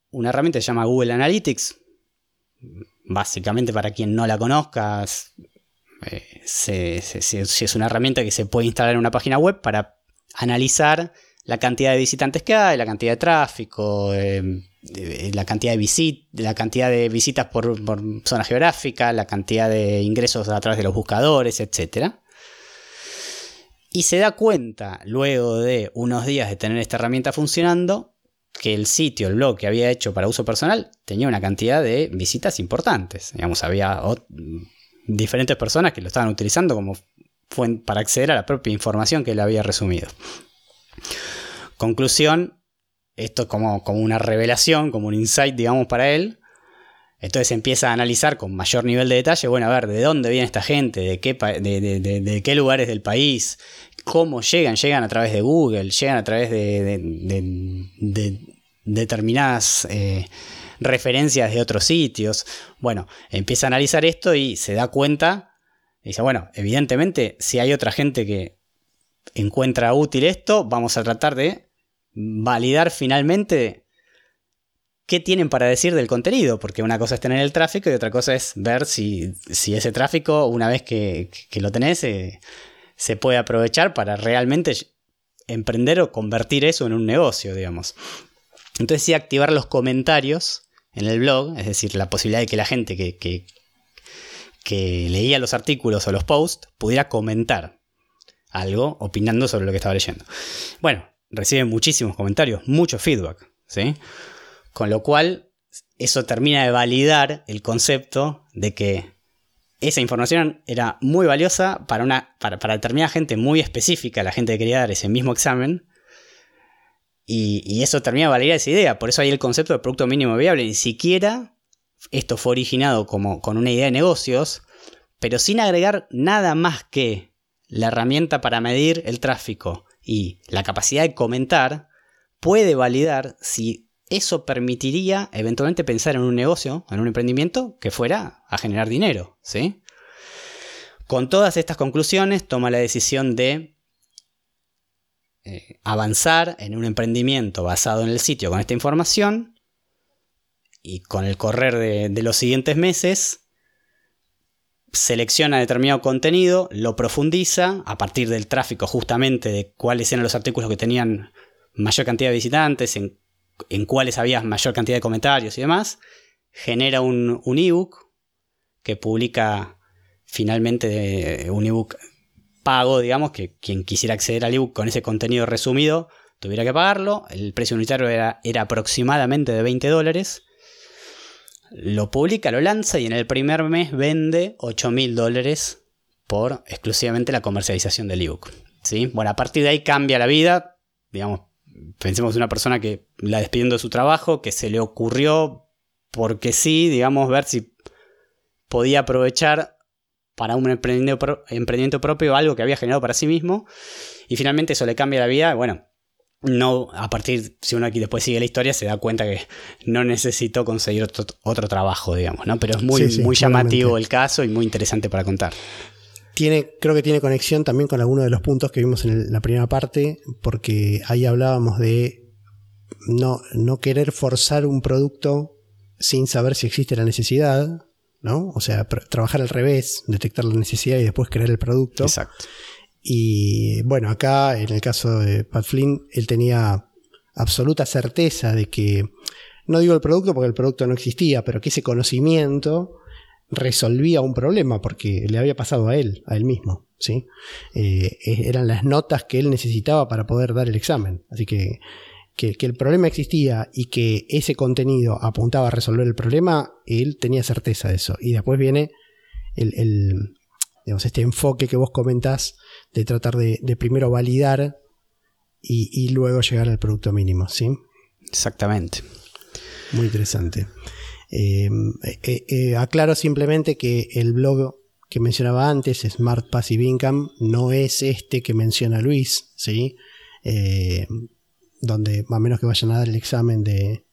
una herramienta que se llama Google Analytics. Básicamente, para quien no la conozca, eh, es una herramienta que se puede instalar en una página web para analizar la cantidad de visitantes que hay, la cantidad de tráfico, em, la, cantidad de la cantidad de visitas por, zona geográfica, la cantidad de ingresos a través de los buscadores, etc. Y se da cuenta, luego de unos días de tener esta herramienta funcionando, que el sitio, el blog que había hecho para uso personal, tenía una cantidad de visitas importantes. Digamos, había diferentes personas que lo estaban utilizando como para acceder a la propia información que él había resumido. Conclusión, esto como, como una revelación, como un insight, digamos, para él. Entonces empieza a analizar con mayor nivel de detalle, bueno, a ver, ¿de dónde viene esta gente? ¿De qué, de, qué lugares del país? ¿Cómo llegan? ¿Llegan a través de Google? ¿Llegan a través de, determinadas eh, referencias de otros sitios? Bueno, empieza a analizar esto y se da cuenta, dice, bueno, evidentemente si hay otra gente que encuentra útil esto, vamos a tratar de validar finalmente qué tienen para decir del contenido, porque una cosa es tener el tráfico y otra cosa es ver si, ese tráfico, una vez que, lo tenés, eh, se puede aprovechar para realmente emprender o convertir eso en un negocio, digamos. Entonces sí, activar los comentarios en el blog, es decir, la posibilidad de que la gente que, que, leía los artículos o los posts pudiera comentar algo opinando sobre lo que estaba leyendo. Bueno, recibe muchísimos comentarios, mucho feedback, ¿sí? Con lo cual, eso termina de validar el concepto de que esa información era muy valiosa para, una, para, para determinada gente muy específica, la gente que quería dar ese mismo examen. Y, eso termina validar esa idea. Por eso hay el concepto de producto mínimo viable. Ni siquiera esto fue originado como con una idea de negocios, pero sin agregar nada más que la herramienta para medir el tráfico y la capacidad de comentar puede validar si eso permitiría eventualmente pensar en un negocio, en un emprendimiento que fuera a generar dinero, ¿sí? Con todas estas conclusiones toma la decisión de eh, avanzar en un emprendimiento basado en el sitio con esta información y con el correr de los siguientes meses selecciona determinado contenido, lo profundiza a partir del tráfico justamente de cuáles eran los artículos que tenían mayor cantidad de visitantes, en, cuáles había mayor cantidad de comentarios y demás, genera un, un ebook que publica finalmente un ebook pago, digamos, que quien quisiera acceder al ebook con ese contenido resumido tuviera que pagarlo, el precio unitario era, era aproximadamente de 20 dólares, lo publica, lo lanza y en el primer mes vende 8 mil dólares por exclusivamente la comercialización del ebook. ¿sí? Bueno, a partir de ahí cambia la vida. Digamos, pensemos en una persona que la despidiendo de su trabajo, que se le ocurrió, porque sí, digamos, ver si podía aprovechar para un emprendimiento, propio algo que había generado para sí mismo. Y finalmente eso le cambia la vida. Bueno, no, a partir, si uno aquí después sigue la historia, se da cuenta que no necesitó conseguir otro, trabajo, digamos, ¿no? Pero es muy, muy llamativo el caso y muy interesante para contar. Tiene, creo que tiene conexión también con alguno de los puntos que vimos en la primera parte, porque ahí hablábamos de no, no querer forzar un producto sin saber si existe la necesidad, ¿no? O sea, trabajar al revés, detectar la necesidad y después crear el producto. Exacto. Y bueno, acá en el caso de Pat Flynn, él tenía absoluta certeza de que, no digo el producto porque el producto no existía, pero que ese conocimiento resolvía un problema porque le había pasado a él, a él mismo. ¿sí? Eh, eran las notas que él necesitaba para poder dar el examen. Así que, que, el problema existía y que ese contenido apuntaba a resolver el problema, él tenía certeza de eso. Y después viene el digamos, este enfoque que vos comentás de tratar de, primero validar y, luego llegar al producto mínimo, ¿sí? Exactamente. Muy interesante. Eh, eh, eh, aclaro simplemente que el blog que mencionaba antes, Smart Passive Income, no es este que menciona Luis, ¿sí? Donde, a menos que vayan a dar el examen de,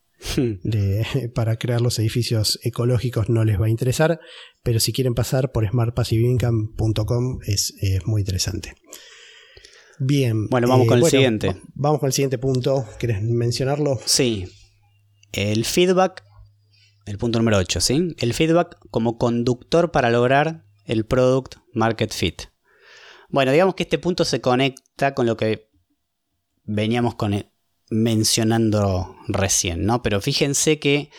para crear los edificios ecológicos no les va a interesar, pero si quieren pasar por smartpassiveincome.com es, muy interesante. Bien. Bueno, vamos con el eh, siguiente. Vamos con el siguiente punto. ¿Quieres mencionarlo? Sí. El feedback, el punto número 8, ¿sí? El feedback como conductor para lograr el product market fit. Bueno, digamos que este punto se conecta con lo que veníamos con el, mencionando recién, ¿no? Pero fíjense que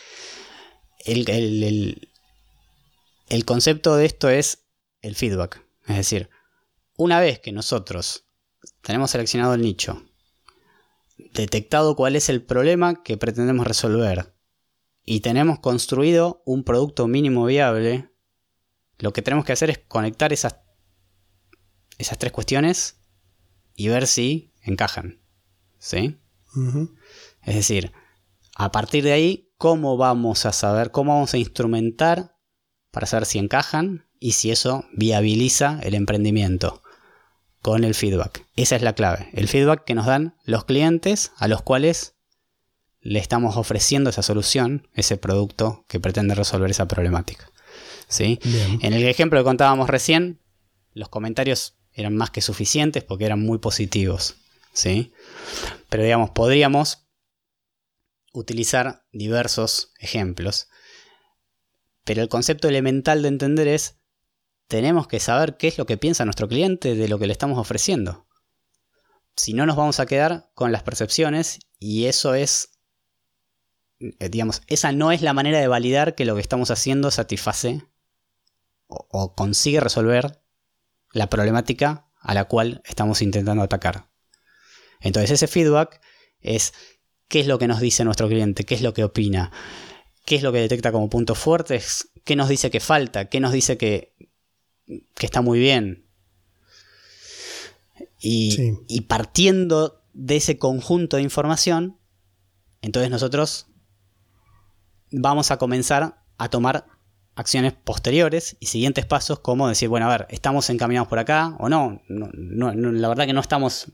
el, el, concepto de esto es el feedback. Es decir, una vez que nosotros tenemos seleccionado el nicho, detectado cuál es el problema que pretendemos resolver y tenemos construido un producto mínimo viable, lo que tenemos que hacer es conectar esas, esas tres cuestiones y ver si encajan. ¿Sí? Es decir, a partir de ahí, ¿cómo vamos a saber, cómo vamos a instrumentar para saber si encajan y si eso viabiliza el emprendimiento? Con el feedback. Esa es la clave. El feedback que nos dan los clientes a los cuales le estamos ofreciendo esa solución, ese producto que pretende resolver esa problemática. ¿Sí? En el ejemplo que contábamos recién, los comentarios eran más que suficientes porque eran muy positivos. ¿Sí? Pero digamos, podríamos utilizar diversos ejemplos. Pero el concepto elemental de entender es, tenemos que saber qué es lo que piensa nuestro cliente de lo que le estamos ofreciendo. Si no nos vamos a quedar con las percepciones y eso es, eh, digamos, esa no es la manera de validar que lo que estamos haciendo satisface o, o consigue resolver la problemática a la cual estamos intentando atacar. Entonces ese feedback es qué es lo que nos dice nuestro cliente, qué es lo que opina, qué es lo que detecta como puntos fuertes, qué nos dice que falta, qué nos dice que, está muy bien. Y, y partiendo de ese conjunto de información, entonces nosotros vamos a comenzar a tomar acciones posteriores y siguientes pasos como decir, bueno, a ver, ¿estamos encaminados por acá o no? no la verdad que no estamos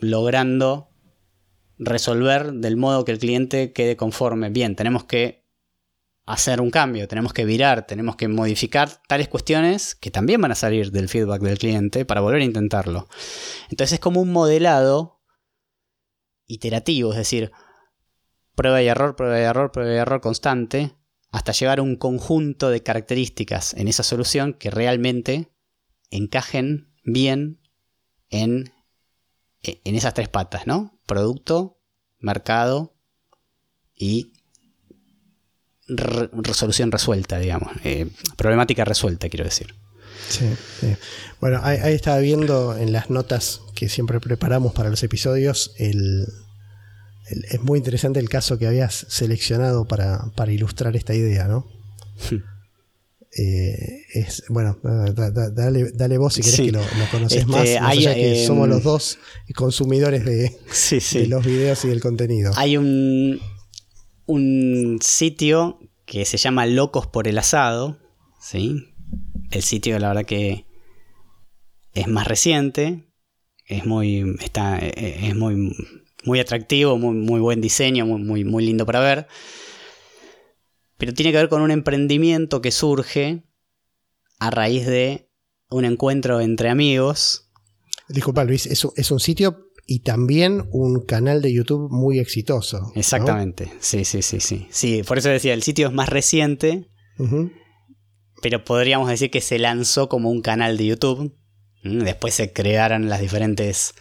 logrando resolver del modo que el cliente quede conforme. Bien, tenemos que hacer un cambio, tenemos que virar, tenemos que modificar tales cuestiones que también van a salir del feedback del cliente para volver a intentarlo. Entonces es como un modelado iterativo, es decir, prueba y error, prueba y error, prueba y error constante, hasta llegar a un conjunto de características en esa solución que realmente encajen bien en en esas tres patas, ¿no? Producto, mercado y resolución resuelta, digamos. Eh, problemática resuelta, quiero decir. Sí, Bueno, ahí, estaba viendo en las notas que siempre preparamos para los episodios, el, es muy interesante el caso que habías seleccionado para, para ilustrar esta idea, ¿no? Eh, es, bueno, dale, dale vos si querés que lo, conoces más. Este, que somos em, los dos consumidores de, los videos y del contenido. Hay un, un sitio que se llama Locos por el Asado. ¿sí? El sitio, la verdad, que es más reciente. Es muy, está, es muy, muy atractivo, muy, muy buen diseño, muy, muy, muy lindo para ver pero tiene que ver con un emprendimiento que surge a raíz de un encuentro entre amigos. Disculpa Luis, es, un sitio y también un canal de YouTube muy exitoso. Exactamente, sí, sí, sí, sí. Sí, por eso decía, el sitio es más reciente, pero podríamos decir que se lanzó como un canal de YouTube. Después se crearon las diferentes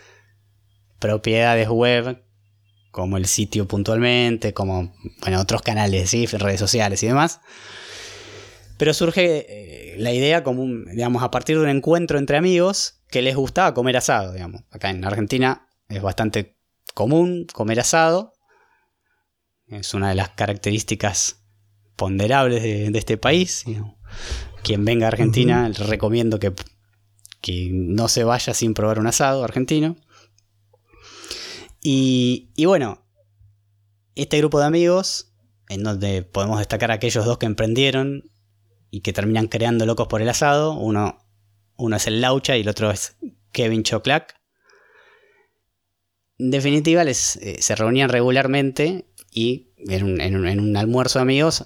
propiedades web como el sitio puntualmente, como bueno, otros canales, ¿sí? redes sociales y demás. Pero surge eh, la idea como, digamos, a partir de un encuentro entre amigos que les gustaba comer asado, digamos. Acá en Argentina es bastante común comer asado. Es una de las características ponderables de, este país. Quien venga a Argentina, les recomiendo que que no se vaya sin probar un asado argentino. Y, bueno, este grupo de amigos, en donde podemos destacar a aquellos dos que emprendieron y que terminan creando locos por el asado, uno, uno es el Laucha y el otro es Kevin Choclac. En definitiva, eh, se reunían regularmente y en un, almuerzo de amigos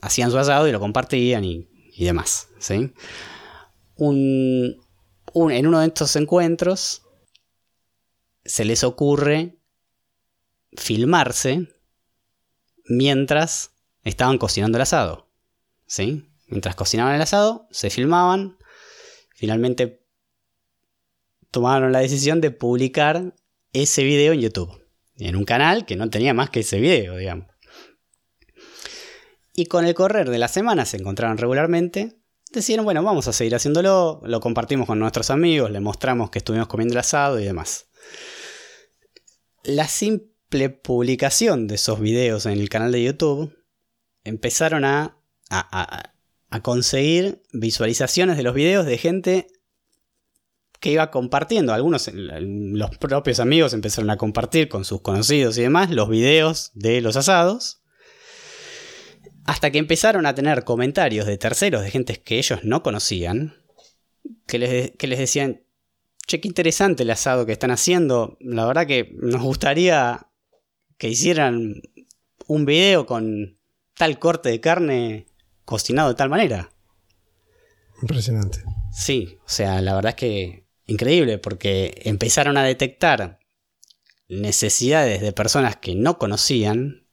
hacían su asado y lo compartían y, demás. ¿sí? En uno de estos encuentros se les ocurre filmarse mientras estaban cocinando el asado. ¿sí? Mientras cocinaban el asado, se filmaban. Finalmente tomaron la decisión de publicar ese video en YouTube. En un canal que no tenía más que ese video, digamos. Y con el correr de la semana se encontraron regularmente. Decidieron, bueno, vamos a seguir haciéndolo. Lo compartimos con nuestros amigos, le mostramos que estuvimos comiendo el asado y demás. La simple publicación de esos videos en el canal de YouTube empezaron a, conseguir visualizaciones de los videos de gente que iba compartiendo. Algunos, los propios amigos empezaron a compartir con sus conocidos y demás los videos de los asados. Hasta que empezaron a tener comentarios de terceros, de gente que ellos no conocían, que les, que les decían, che, qué interesante el asado que están haciendo. La verdad que nos gustaría que hicieran un video con tal corte de carne cocinado de tal manera. Impresionante. Sí, o sea, la verdad es que increíble porque empezaron a detectar necesidades de personas que no conocían,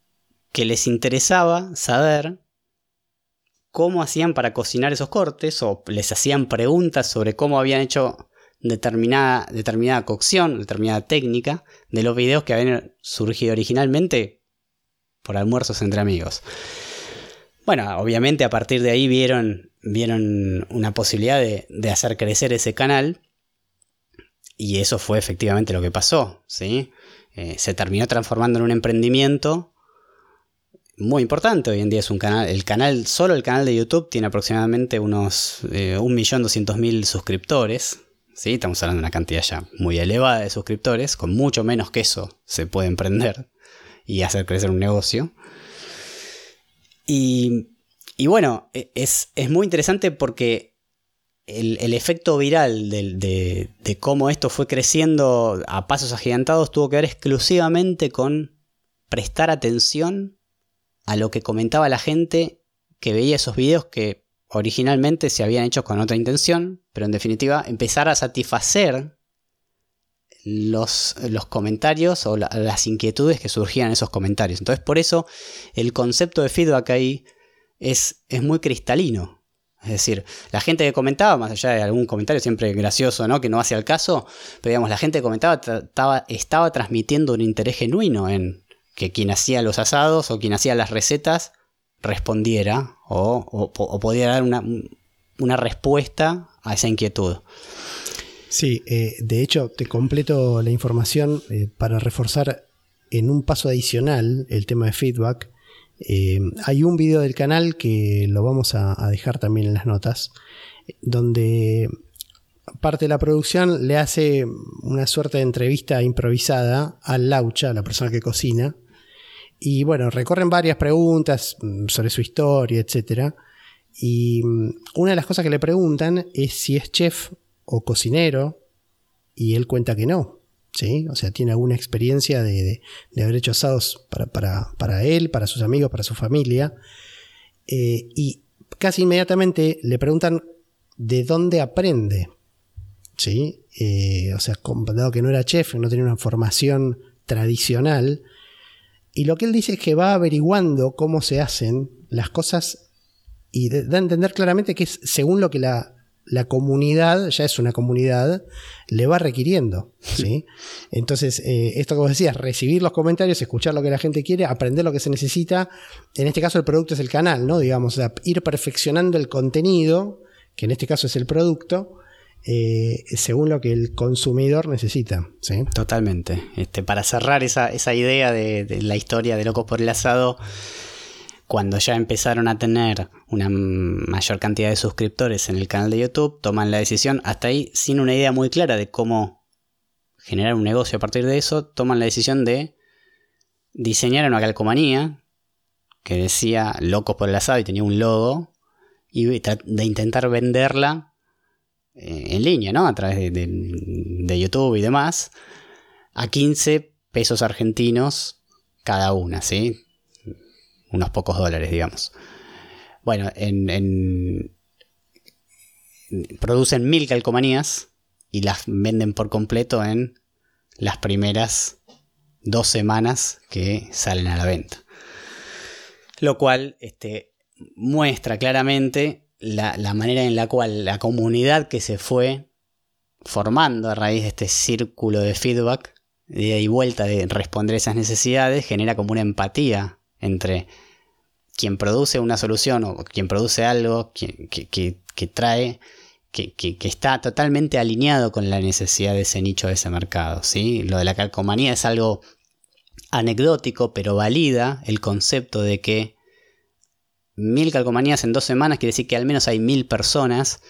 que les interesaba saber cómo hacían para cocinar esos cortes o les hacían preguntas sobre cómo habían hecho determinada, determinada cocción, determinada técnica de los videos que habían surgido originalmente por almuerzos entre amigos. Bueno, obviamente a partir de ahí vieron, vieron una posibilidad de, de hacer crecer ese canal y eso fue efectivamente lo que pasó, ¿sí? Eh, se terminó transformando en un emprendimiento muy importante. Hoy en día es un canal, el canal, solo el canal de YouTube tiene aproximadamente unos eh, 1.200.000 suscriptores. ¿Sí? Estamos hablando de una cantidad ya muy elevada de suscriptores. Con mucho menos que eso se puede emprender y hacer crecer un negocio. Y, y bueno, e, es, es muy interesante porque el, efecto viral de, cómo esto fue creciendo a pasos agigantados tuvo que ver exclusivamente con prestar atención a lo que comentaba la gente que veía esos videos que originalmente se habían hecho con otra intención, pero en definitiva empezar a satisfacer los, los comentarios o las inquietudes que surgían en esos comentarios. Entonces por eso el concepto de feedback ahí es, es muy cristalino. Es decir, la gente que comentaba, más allá de algún comentario siempre gracioso, ¿no? Que no hacía el caso, pero digamos, la gente que comentaba estaba, estaba transmitiendo un interés genuino en que quien hacía los asados o quien hacía las recetas respondiera o, o, podía dar una, una, respuesta a esa inquietud. Sí, eh, de hecho, te completo la información eh, para reforzar en un paso adicional el tema de feedback. Eh, hay un video del canal que lo vamos a, dejar también en las notas, donde parte de la producción le hace una suerte de entrevista improvisada al Laucha, la persona que cocina. Y bueno, recorren varias preguntas mm, sobre su historia, etc. Y mm, una de las cosas que le preguntan es si es chef o cocinero, y él cuenta que no. ¿sí? O sea, tiene alguna experiencia de, haber hecho asados para, él, para sus amigos, para su familia. Eh, y casi inmediatamente le preguntan de dónde aprende. ¿sí? Eh, o sea, dado que no era chef, no tenía una formación tradicional. Y lo que él dice es que va averiguando cómo se hacen las cosas y da a entender claramente que es según lo que la, la comunidad, ya es una comunidad, le va requiriendo. ¿sí? Entonces, eh, esto como decías, recibir los comentarios, escuchar lo que la gente quiere, aprender lo que se necesita. En este caso, el producto es el canal, ¿no? Digamos, ir perfeccionando el contenido, que en este caso es el producto, eh, según lo que el consumidor necesita. ¿sí? Totalmente. Este, para cerrar esa, idea de, la historia de Locos por el Asado Cuando ya empezaron a tener una mayor cantidad de suscriptores en el canal de YouTube, toman la decisión, hasta ahí sin una idea muy clara de cómo generar un negocio a partir de eso, toman la decisión de diseñar una calcomanía que decía Locos por el asado y tenía un logo, y de intentar venderla en línea, ¿no? A través de, de YouTube y demás, a 15 pesos argentinos cada una, ¿sí? unos pocos dólares, digamos. Bueno, en, producen mil calcomanías y las venden por completo en las primeras dos semanas que salen a la venta. Lo cual este, muestra claramente la, manera en la cual la comunidad que se fue formando a raíz de este círculo de feedback, de y vuelta de responder esas necesidades, genera como una empatía entre quien produce una solución o quien produce algo que, trae, que, está totalmente alineado con la necesidad de ese nicho, de ese mercado. ¿sí? Lo de la calcomanía es algo anecdótico, pero valida el concepto de que mil calcomanías en dos semanas quiere decir que al menos hay mil personas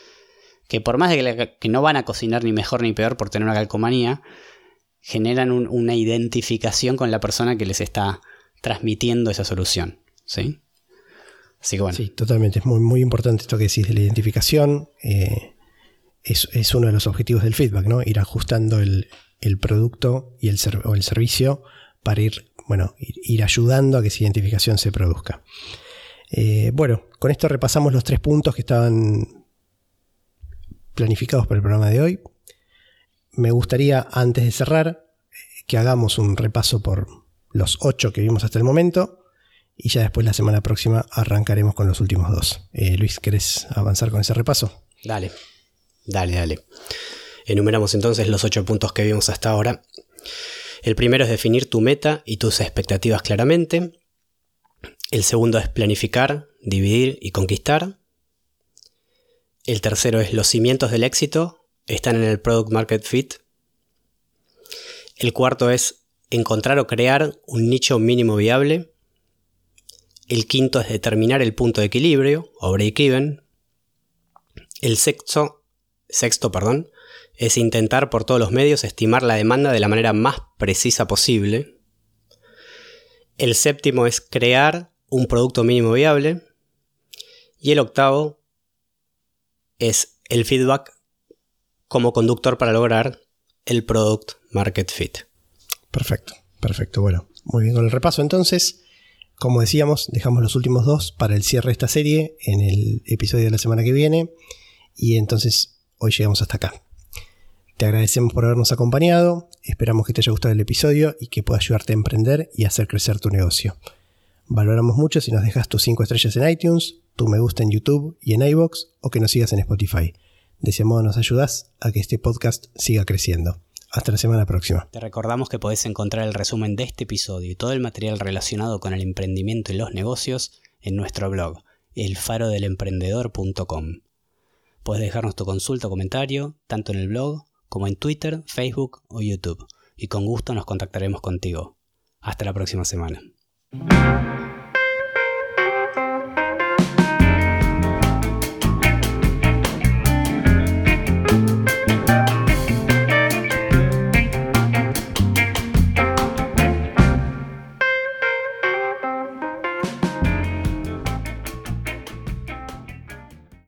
que por más de que, no van a cocinar ni mejor ni peor por tener una calcomanía, generan una identificación con la persona que les está transmitiendo esa solución. ¿sí? Sí, totalmente. Es muy, muy importante esto que decís de la identificación. Eh, es, uno de los objetivos del feedback, ¿no? Ir ajustando el, producto y el, o el servicio para ir, bueno, ir, ayudando a que esa identificación se produzca. Eh, bueno, con esto repasamos los tres puntos que estaban planificados para el programa de hoy. Me gustaría, antes de cerrar, que hagamos un repaso por los ocho que vimos hasta el momento y ya después la semana próxima arrancaremos con los últimos dos. Eh, Luis, ¿querés avanzar con ese repaso? Dale, dale, dale. Enumeramos entonces los ocho puntos que vimos hasta ahora. El primero es definir tu meta y tus expectativas claramente. El segundo es planificar, dividir y conquistar. El tercero es los cimientos del éxito están en el Product Market Fit. El cuarto es encontrar o crear un nicho mínimo viable. El quinto es determinar el punto de equilibrio o break-even. El sexto, sexto perdón, es intentar por todos los medios estimar la demanda de la manera más precisa posible. El séptimo es crear un producto mínimo viable. Y el octavo es el feedback como conductor para lograr el product market fit. Perfecto, perfecto. Bueno, muy bien con el repaso entonces. Como decíamos, dejamos los últimos dos para el cierre de esta serie en el episodio de la semana que viene. Y entonces hoy llegamos hasta acá. Te agradecemos por habernos acompañado, esperamos que te haya gustado el episodio y que pueda ayudarte a emprender y hacer crecer tu negocio. Valoramos mucho si nos dejas tus 5 estrellas en iTunes, tu me gusta en YouTube y en iVoox o que nos sigas en Spotify. De ese modo nos ayudas a que este podcast siga creciendo. Hasta la semana próxima. Te recordamos que podés encontrar el resumen de este episodio y todo el material relacionado con el emprendimiento y los negocios en nuestro blog, elfarodelemprendedor.com. Puedes dejarnos tu consulta o comentario tanto en el blog como en Twitter, Facebook o YouTube, y con gusto nos contactaremos contigo. Hasta la próxima semana. Thank you.